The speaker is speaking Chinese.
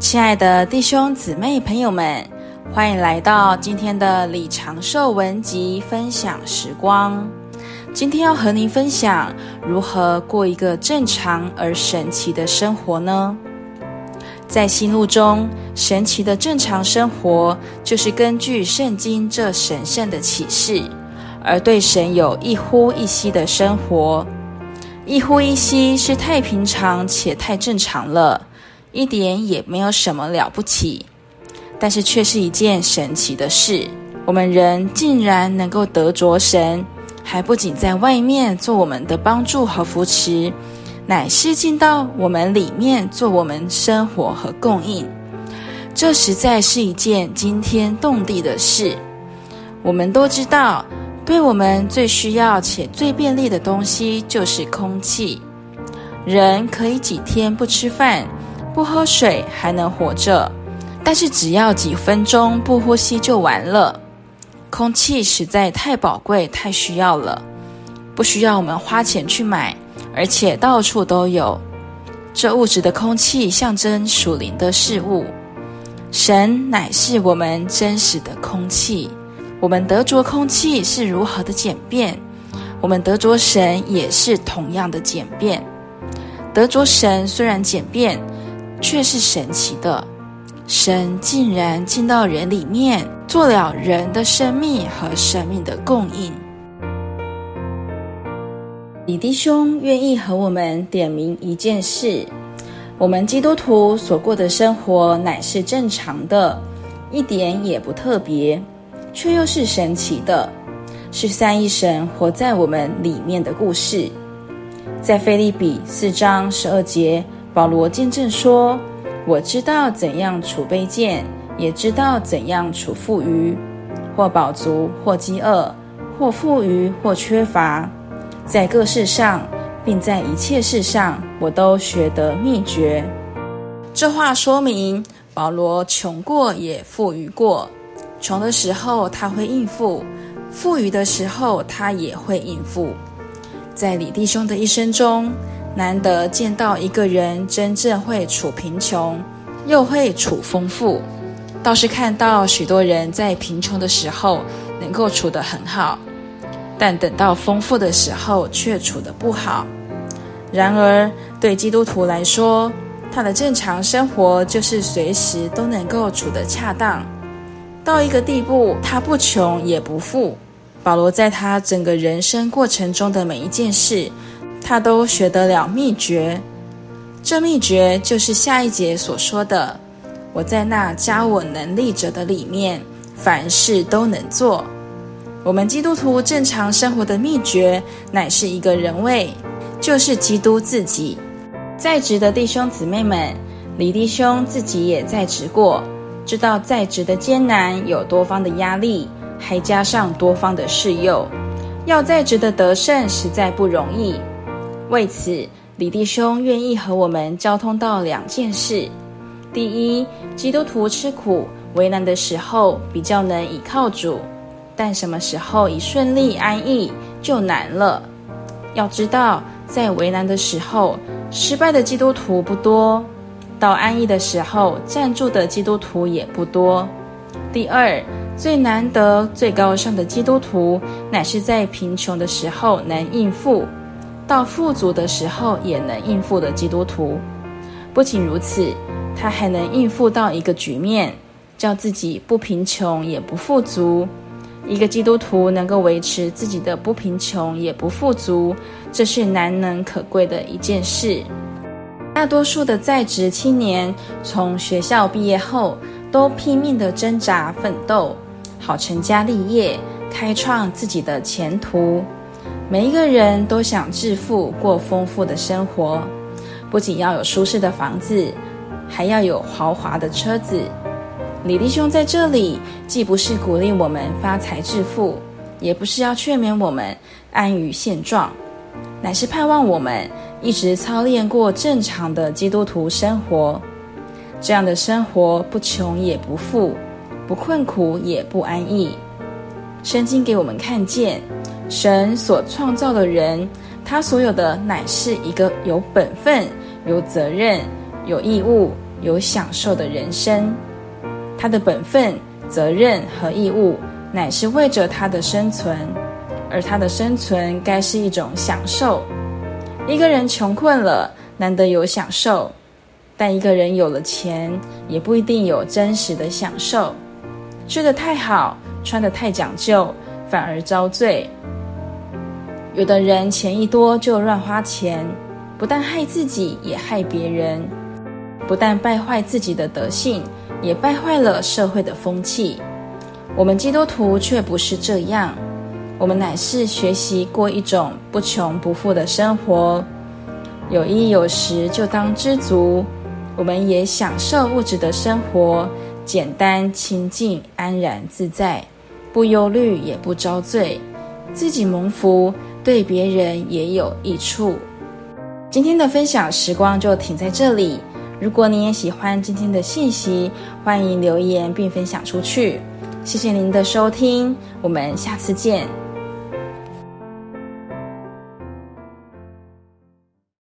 亲爱的弟兄姊妹朋友们，欢迎来到今天的李长寿文集分享时光。今天要和您分享如何过一个正常而神奇的生活呢？在心路中，神奇的正常生活就是根据圣经这神圣的启示，而对神有一呼一吸的生活。一呼一吸是太平常且太正常了。一点也没有什么了不起，但是却是一件神奇的事。我们人竟然能够得着神，还不仅在外面做我们的帮助和扶持，乃是进到我们里面做我们生活和供应。这实在是一件惊天动地的事。我们都知道，对我们最需要且最便利的东西就是空气。人可以几天不吃饭，不喝水还能活着，但是只要几分钟不呼吸就完了。空气实在太宝贵，太需要了，不需要我们花钱去买，而且到处都有。这物质的空气象征属灵的事物，神乃是我们真实的空气。我们得着空气是如何的简便，我们得着神也是同样的简便。得着神虽然简便。却是神奇的，神竟然进到人里面，做了人的生命和生命的供应。李弟兄愿意和我们点明一件事：我们基督徒所过的生活乃是正常的，一点也不特别，却又是神奇的，是三一神活在我们里面的故事。在腓利比四章十二节。保罗见证说：“我知道怎样处卑贱，也知道怎样处富余，或饱足，或饥饿，或富裕，或缺乏，在各事上，并在一切事上，我都学得秘诀。”这话说明保罗穷过也富裕过，穷的时候他会应付，富裕的时候他也会应付。在李弟兄的一生中，难得见到一个人真正会处贫穷，又会处丰富。倒是看到许多人在贫穷的时候能够处得很好，但等到丰富的时候却处得不好。然而，对基督徒来说，他的正常生活就是随时都能够处得恰当，到一个地步，他不穷也不富。保罗在他整个人生过程中的每一件事，他都学得了秘诀，这秘诀就是下一节所说的：“我在那加我能力者的里面，凡事都能做。”我们基督徒正常生活的秘诀，乃是一个人位，就是基督自己。在职的弟兄姊妹们，李弟兄自己也在职过，知道在职的艰难有多方的压力，还加上多方的试诱，要在职的得胜实在不容易。为此，李弟兄愿意和我们交通到两件事：第一，基督徒吃苦为难的时候，比较能倚靠主；但什么时候一顺利安逸，就难了。要知道，在为难的时候，失败的基督徒不多；到安逸的时候，站住的基督徒也不多。第二，最难得、最高尚的基督徒，乃是在贫穷的时候能应付。到富足的时候也能应付的基督徒，不仅如此，他还能应付到一个局面，叫自己不贫穷也不富足。一个基督徒能够维持自己的不贫穷也不富足，这是难能可贵的一件事。大多数的在职青年从学校毕业后，都拼命的挣扎奋斗，好成家立业，开创自己的前途。每一个人都想致富，过丰富的生活，不仅要有舒适的房子，还要有豪华的车子。李弟兄在这里，既不是鼓励我们发财致富，也不是要劝勉我们安于现状，乃是盼望我们一直操练过正常的基督徒生活。这样的生活，不穷也不富，不困苦也不安逸。圣经给我们看见。神所创造的人，他所有的乃是一个有本分、有责任、有义务、有享受的人生。他的本分、责任和义务，乃是为着他的生存，而他的生存该是一种享受。一个人穷困了，难得有享受；但一个人有了钱，也不一定有真实的享受。吃得太好，穿得太讲究，反而遭罪。有的人钱一多就乱花钱，不但害自己，也害别人；不但败坏自己的德性。也败坏了社会的风气。我们基督徒却不是这样，我们乃是学习过一种不穷不富的生活，有衣有食就当知足。我们也享受物质的生活，简单清净，安然自在，不忧虑也不遭罪，自己蒙福，对别人也有益处。今天的分享时光就停在这里。如果你也喜欢今天的信息，欢迎留言并分享出去。谢谢您的收听，我们下次见。